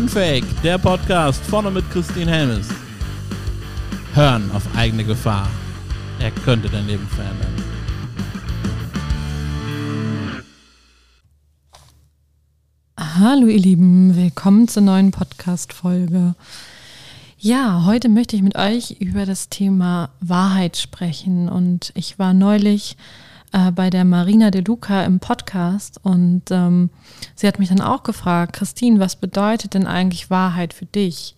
Unfake, der Podcast vorne mit Christine Helmes. Hören auf eigene Gefahr. Er könnte dein Leben verändern. Hallo ihr Lieben, willkommen zur neuen Podcast-Folge. Ja, heute möchte ich mit euch über das Thema Wahrheit sprechen und ich war neulich äh, bei der Marina De Luca im Podcast und ähm, sie hat mich dann auch gefragt, Christine, was bedeutet denn eigentlich Wahrheit für dich?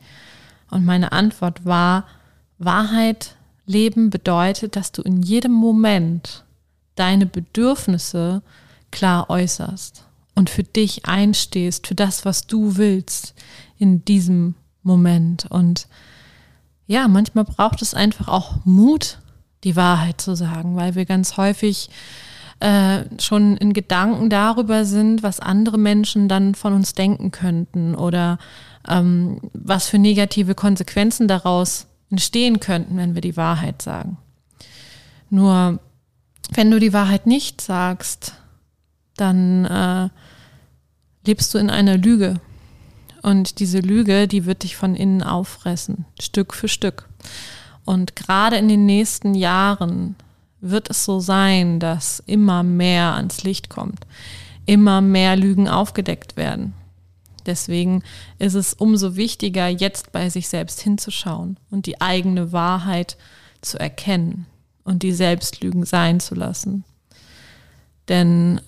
Und meine Antwort war, Wahrheit leben bedeutet, dass du in jedem Moment deine Bedürfnisse klar äußerst und für dich einstehst, für das, was du willst in diesem Moment. Und ja, manchmal braucht es einfach auch Mut, die Wahrheit zu sagen, weil wir ganz häufig äh, schon in Gedanken darüber sind, was andere Menschen dann von uns denken könnten oder ähm, was für negative Konsequenzen daraus entstehen könnten, wenn wir die Wahrheit sagen. Nur wenn du die Wahrheit nicht sagst, dann äh, lebst du in einer Lüge. Und diese Lüge, die wird dich von innen auffressen, Stück für Stück. Und gerade in den nächsten Jahren wird es so sein, dass immer mehr ans Licht kommt, immer mehr Lügen aufgedeckt werden. Deswegen ist es umso wichtiger, jetzt bei sich selbst hinzuschauen und die eigene Wahrheit zu erkennen und die Selbstlügen sein zu lassen. Denn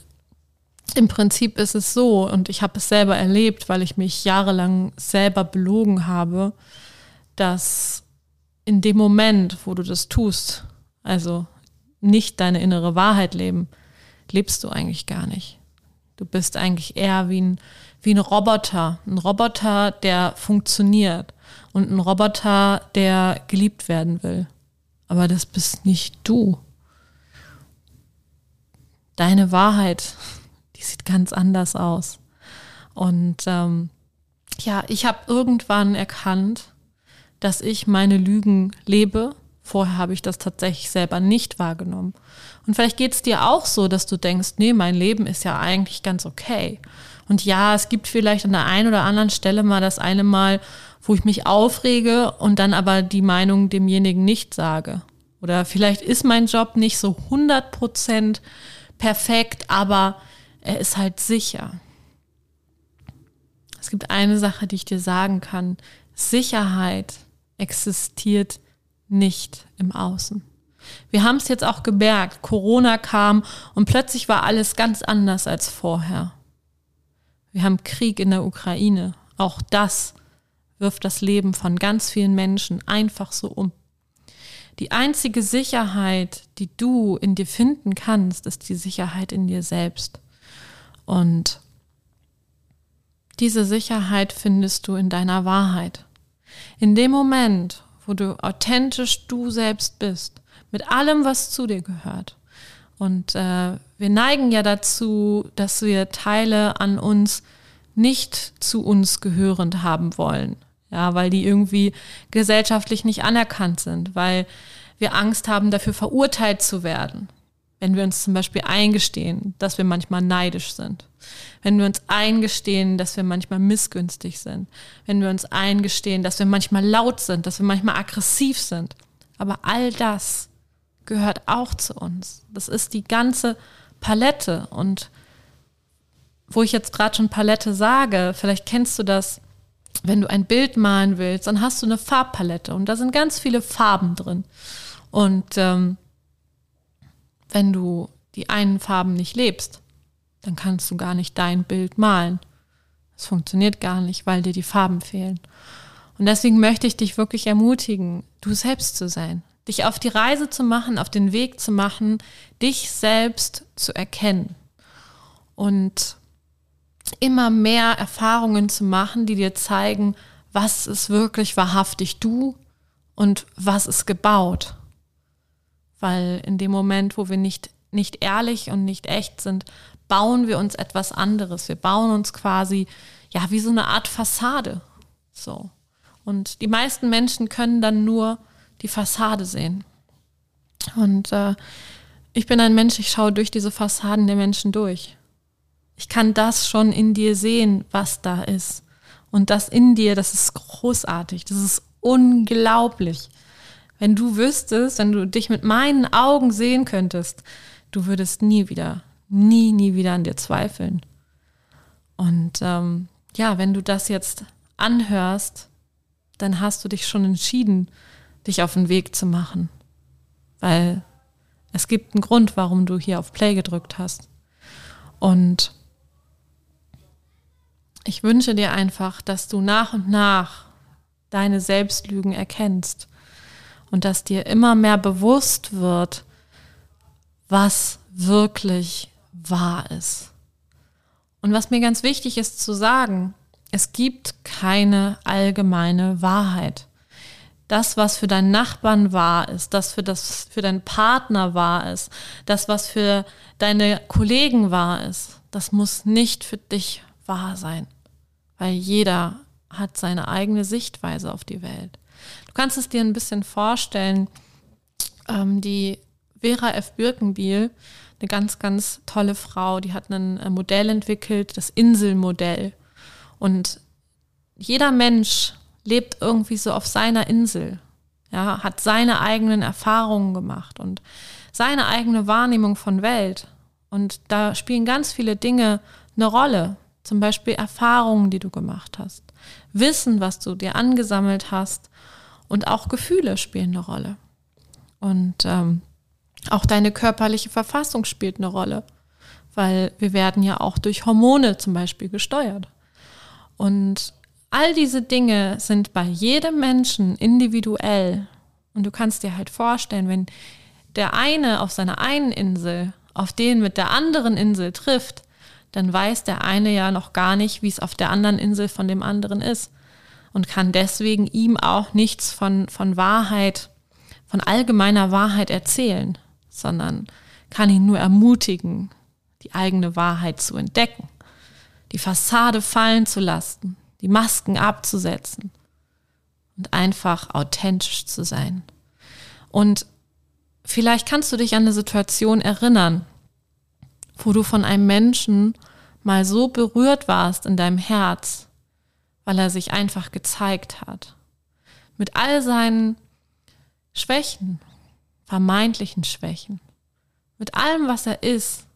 im Prinzip ist es so, und ich habe es selber erlebt, weil ich mich jahrelang selber belogen habe, dass in dem Moment, wo du das tust, also nicht deine innere Wahrheit leben, lebst du eigentlich gar nicht. Du bist eigentlich eher wie ein, wie ein Roboter. Ein Roboter, der funktioniert. Und ein Roboter, der geliebt werden will. Aber das bist nicht du. Deine Wahrheit, die sieht ganz anders aus. Und ähm, ja, ich habe irgendwann erkannt, dass ich meine Lügen lebe. Vorher habe ich das tatsächlich selber nicht wahrgenommen. Und vielleicht geht es dir auch so, dass du denkst, nee, mein Leben ist ja eigentlich ganz okay. Und ja, es gibt vielleicht an der einen oder anderen Stelle mal das eine Mal, wo ich mich aufrege und dann aber die Meinung demjenigen nicht sage. Oder vielleicht ist mein Job nicht so 100% perfekt, aber er ist halt sicher. Es gibt eine Sache, die ich dir sagen kann. Sicherheit existiert nicht im Außen. Wir haben es jetzt auch gemerkt, Corona kam und plötzlich war alles ganz anders als vorher. Wir haben Krieg in der Ukraine. Auch das wirft das Leben von ganz vielen Menschen einfach so um. Die einzige Sicherheit, die du in dir finden kannst, ist die Sicherheit in dir selbst. Und diese Sicherheit findest du in deiner Wahrheit. In dem Moment, wo du authentisch du selbst bist, mit allem, was zu dir gehört. Und äh, wir neigen ja dazu, dass wir Teile an uns nicht zu uns gehörend haben wollen. Ja, weil die irgendwie gesellschaftlich nicht anerkannt sind, weil wir Angst haben, dafür verurteilt zu werden. Wenn wir uns zum Beispiel eingestehen, dass wir manchmal neidisch sind wenn wir uns eingestehen, dass wir manchmal missgünstig sind, wenn wir uns eingestehen, dass wir manchmal laut sind, dass wir manchmal aggressiv sind. Aber all das gehört auch zu uns. Das ist die ganze Palette. Und wo ich jetzt gerade schon Palette sage, vielleicht kennst du das, wenn du ein Bild malen willst, dann hast du eine Farbpalette und da sind ganz viele Farben drin. Und ähm, wenn du die einen Farben nicht lebst, dann kannst du gar nicht dein Bild malen. Es funktioniert gar nicht, weil dir die Farben fehlen. Und deswegen möchte ich dich wirklich ermutigen, du selbst zu sein, dich auf die Reise zu machen, auf den Weg zu machen, dich selbst zu erkennen und immer mehr Erfahrungen zu machen, die dir zeigen, was ist wirklich wahrhaftig du und was ist gebaut. Weil in dem Moment, wo wir nicht, nicht ehrlich und nicht echt sind, bauen wir uns etwas anderes. Wir bauen uns quasi, ja, wie so eine Art Fassade. So. Und die meisten Menschen können dann nur die Fassade sehen. Und äh, ich bin ein Mensch, ich schaue durch diese Fassaden der Menschen durch. Ich kann das schon in dir sehen, was da ist. Und das in dir, das ist großartig, das ist unglaublich. Wenn du wüsstest, wenn du dich mit meinen Augen sehen könntest, du würdest nie wieder, nie, nie wieder an dir zweifeln. Und ähm, ja, wenn du das jetzt anhörst, dann hast du dich schon entschieden, dich auf den Weg zu machen. Weil es gibt einen Grund, warum du hier auf Play gedrückt hast. Und ich wünsche dir einfach, dass du nach und nach deine Selbstlügen erkennst und dass dir immer mehr bewusst wird, was wirklich wahr ist. Und was mir ganz wichtig ist zu sagen, es gibt keine allgemeine Wahrheit. Das, was für deinen Nachbarn wahr ist, das für das für deinen Partner wahr ist, das, was für deine Kollegen wahr ist, das muss nicht für dich wahr sein, weil jeder hat seine eigene Sichtweise auf die Welt. Du kannst es dir ein bisschen vorstellen, ähm, die Vera F. Birkenbiel, eine ganz, ganz tolle Frau, die hat ein äh, Modell entwickelt, das Inselmodell. Und jeder Mensch lebt irgendwie so auf seiner Insel, ja, hat seine eigenen Erfahrungen gemacht und seine eigene Wahrnehmung von Welt. Und da spielen ganz viele Dinge eine Rolle. Zum Beispiel Erfahrungen, die du gemacht hast, Wissen, was du dir angesammelt hast und auch Gefühle spielen eine Rolle. Und ähm, auch deine körperliche Verfassung spielt eine Rolle, weil wir werden ja auch durch Hormone zum Beispiel gesteuert. Und all diese Dinge sind bei jedem Menschen individuell. Und du kannst dir halt vorstellen, wenn der eine auf seiner einen Insel auf den mit der anderen Insel trifft, dann weiß der eine ja noch gar nicht, wie es auf der anderen Insel von dem anderen ist und kann deswegen ihm auch nichts von, von Wahrheit, von allgemeiner Wahrheit erzählen, sondern kann ihn nur ermutigen, die eigene Wahrheit zu entdecken, die Fassade fallen zu lassen, die Masken abzusetzen und einfach authentisch zu sein. Und vielleicht kannst du dich an eine Situation erinnern, wo du von einem Menschen mal so berührt warst in deinem Herz, weil er sich einfach gezeigt hat. Mit all seinen Schwächen, vermeintlichen Schwächen, mit allem, was er ist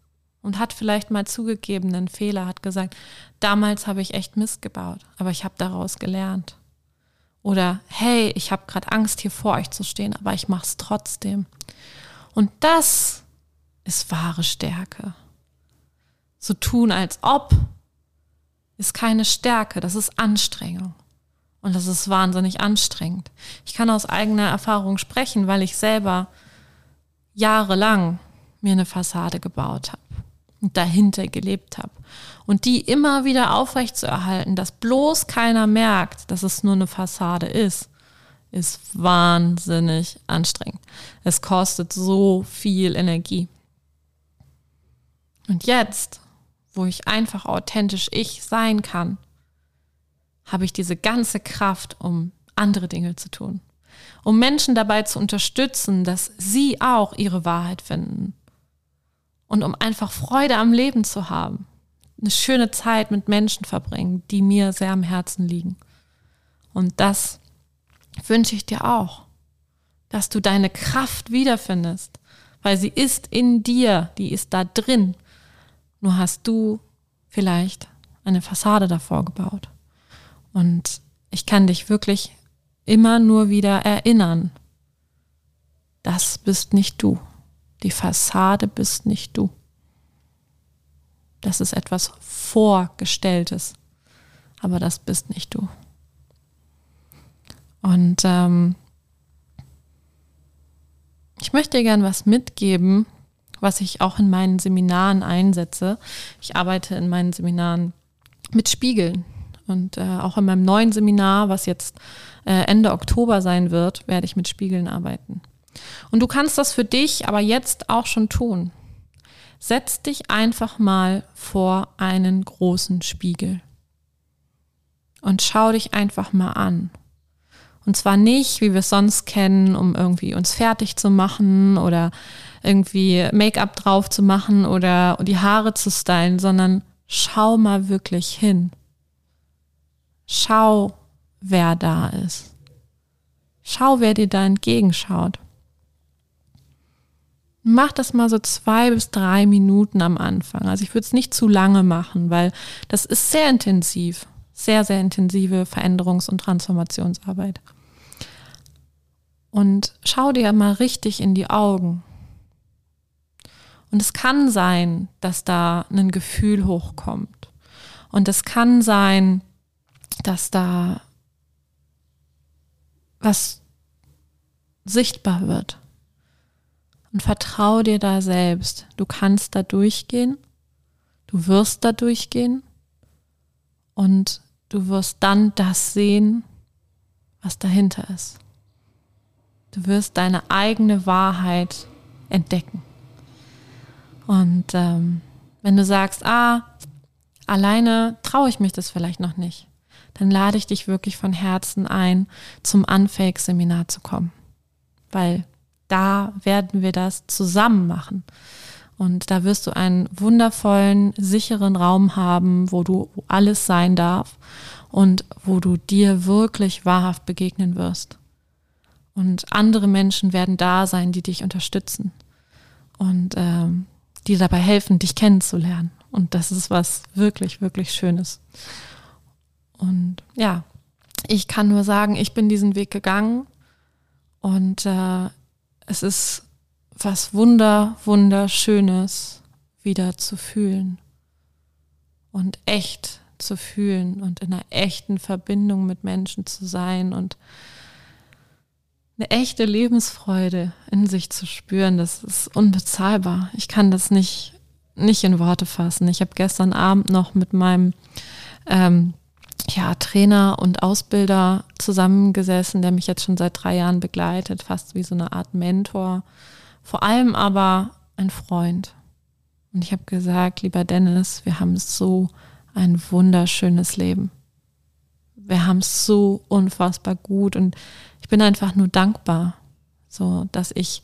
und hat vielleicht mal zugegeben einen Fehler, hat gesagt, damals habe ich echt Mist gebaut, aber ich habe daraus gelernt. Oder hey, ich habe gerade Angst, hier vor euch zu stehen, aber ich mache es trotzdem. Und das ist wahre Stärke so tun, als ob, ist keine Stärke, das ist Anstrengung. Und das ist wahnsinnig anstrengend. Ich kann aus eigener Erfahrung sprechen, weil ich selber jahrelang mir eine Fassade gebaut habe und dahinter gelebt habe. Und die immer wieder aufrecht zu erhalten, dass bloß keiner merkt, dass es nur eine Fassade ist, ist wahnsinnig anstrengend. Es kostet so viel Energie. Und jetzt wo ich einfach authentisch ich sein kann, habe ich diese ganze Kraft, um andere Dinge zu tun. Um Menschen dabei zu unterstützen, dass sie auch ihre Wahrheit finden. Und um einfach Freude am Leben zu haben. Eine schöne Zeit mit Menschen verbringen, die mir sehr am Herzen liegen. Und das wünsche ich dir auch. Dass du deine Kraft wiederfindest. Weil sie ist in dir, die ist da drin. Nur hast du vielleicht eine Fassade davor gebaut. Und ich kann dich wirklich immer nur wieder erinnern, das bist nicht du. Die Fassade bist nicht du. Das ist etwas Vorgestelltes, aber das bist nicht du. Und ähm, ich möchte dir gern was mitgeben, was ich auch in meinen Seminaren einsetze. Ich arbeite in meinen Seminaren mit Spiegeln. Und äh, auch in meinem neuen Seminar, was jetzt äh, Ende Oktober sein wird, werde ich mit Spiegeln arbeiten. Und du kannst das für dich aber jetzt auch schon tun. Setz dich einfach mal vor einen großen Spiegel und schau dich einfach mal an. Und zwar nicht, wie wir es sonst kennen, um irgendwie uns fertig zu machen oder irgendwie Make-up drauf zu machen oder die Haare zu stylen, sondern schau mal wirklich hin. schau, wer da ist. Schau, wer dir da entgegenschaut. Mach das mal so zwei bis drei Minuten am Anfang. Also ich würde es nicht zu lange machen, weil das ist sehr intensiv, sehr, sehr intensive Veränderungs- und Transformationsarbeit. Und schau dir mal richtig in die Augen. Und es kann sein, dass da ein Gefühl hochkommt. Und es kann sein, dass da was sichtbar wird. Und vertrau dir da selbst. Du kannst da durchgehen. Du wirst da durchgehen. Und du wirst dann das sehen, was dahinter ist. Du wirst deine eigene Wahrheit entdecken. Und ähm, wenn du sagst, ah, alleine traue ich mich das vielleicht noch nicht, dann lade ich dich wirklich von Herzen ein, zum Unfake-Seminar zu kommen. Weil da werden wir das zusammen machen. Und da wirst du einen wundervollen, sicheren Raum haben, wo du alles sein darf und wo du dir wirklich wahrhaft begegnen wirst. Und andere Menschen werden da sein, die dich unterstützen. Und ähm, die dabei helfen, dich kennenzulernen. Und das ist was wirklich, wirklich Schönes. Und ja, ich kann nur sagen, ich bin diesen Weg gegangen und äh, es ist was wunder, wunderschönes wieder zu fühlen und echt zu fühlen und in einer echten Verbindung mit Menschen zu sein und eine echte Lebensfreude in sich zu spüren, das ist unbezahlbar. Ich kann das nicht, nicht in Worte fassen. Ich habe gestern Abend noch mit meinem ähm, ja, Trainer und Ausbilder zusammengesessen, der mich jetzt schon seit drei Jahren begleitet, fast wie so eine Art Mentor. Vor allem aber ein Freund. Und ich habe gesagt, lieber Dennis, wir haben so ein wunderschönes Leben. Wir haben es so unfassbar gut und ich bin einfach nur dankbar, so dass ich,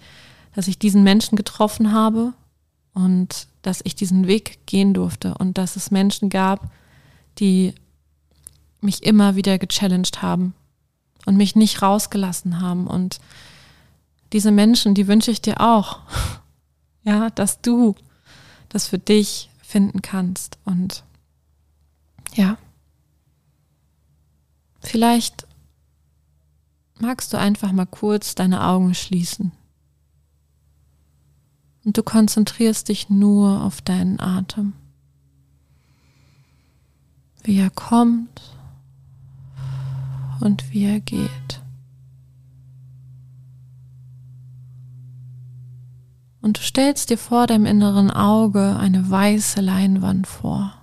dass ich diesen Menschen getroffen habe und dass ich diesen Weg gehen durfte und dass es Menschen gab, die mich immer wieder gechallenged haben und mich nicht rausgelassen haben. Und diese Menschen, die wünsche ich dir auch, ja, dass du das für dich finden kannst. Und ja, vielleicht magst du einfach mal kurz deine Augen schließen. Und du konzentrierst dich nur auf deinen Atem. Wie er kommt und wie er geht. Und du stellst dir vor deinem inneren Auge eine weiße Leinwand vor.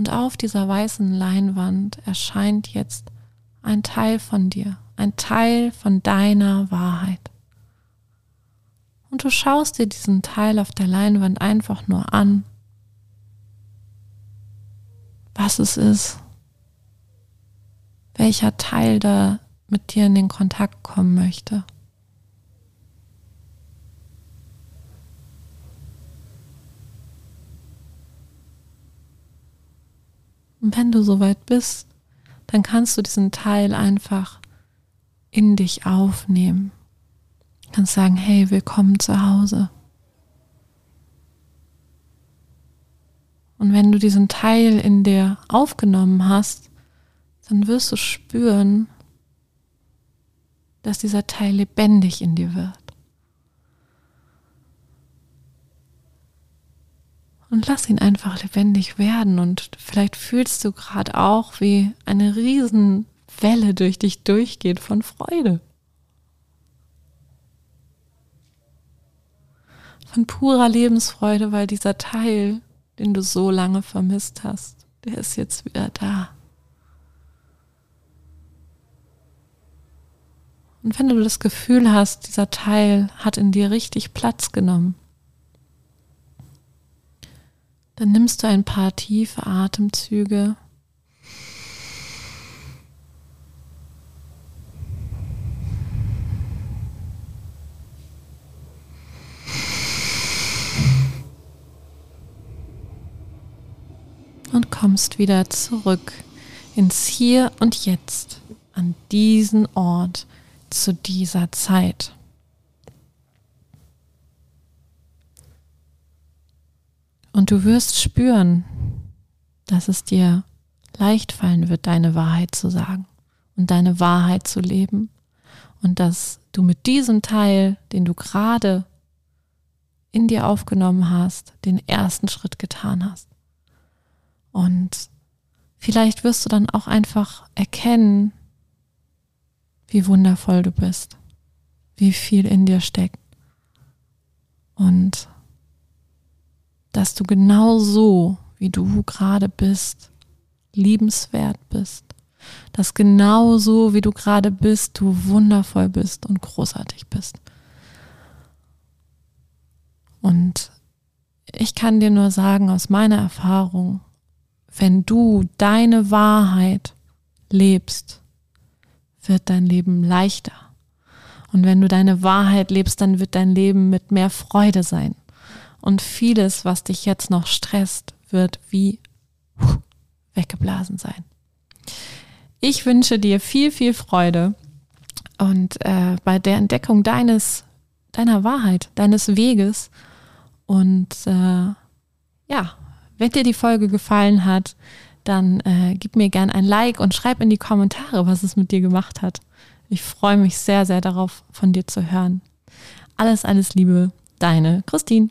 Und auf dieser weißen Leinwand erscheint jetzt ein Teil von dir, ein Teil von deiner Wahrheit. Und du schaust dir diesen Teil auf der Leinwand einfach nur an, was es ist, welcher Teil da mit dir in den Kontakt kommen möchte. Und wenn du soweit bist, dann kannst du diesen Teil einfach in dich aufnehmen. Du kannst sagen, hey, willkommen zu Hause. Und wenn du diesen Teil in dir aufgenommen hast, dann wirst du spüren, dass dieser Teil lebendig in dir wird. Und lass ihn einfach lebendig werden. Und vielleicht fühlst du gerade auch, wie eine Riesenwelle durch dich durchgeht von Freude. Von purer Lebensfreude, weil dieser Teil, den du so lange vermisst hast, der ist jetzt wieder da. Und wenn du das Gefühl hast, dieser Teil hat in dir richtig Platz genommen, dann nimmst du ein paar tiefe Atemzüge. und kommst wieder zurück ins Hier und Jetzt, an diesen Ort, zu dieser Zeit. Und du wirst spüren, dass es dir leicht fallen wird, deine Wahrheit zu sagen und deine Wahrheit zu leben. Und dass du mit diesem Teil, den du gerade in dir aufgenommen hast, den ersten Schritt getan hast. Und vielleicht wirst du dann auch einfach erkennen, wie wundervoll du bist, wie viel in dir steckt. Und dass du genau so, wie du gerade bist, liebenswert bist. Dass genau so, wie du gerade bist, du wundervoll bist und großartig bist. Und ich kann dir nur sagen aus meiner Erfahrung, wenn du deine Wahrheit lebst, wird dein Leben leichter. Und wenn du deine Wahrheit lebst, dann wird dein Leben mit mehr Freude sein. Und vieles, was dich jetzt noch stresst, wird wie weggeblasen sein. Ich wünsche dir viel, viel Freude und äh, bei der Entdeckung deines, deiner Wahrheit, deines Weges. Und äh, ja, wenn dir die Folge gefallen hat, dann äh, gib mir gern ein Like und schreib in die Kommentare, was es mit dir gemacht hat. Ich freue mich sehr, sehr darauf, von dir zu hören. Alles, alles Liebe, deine Christine.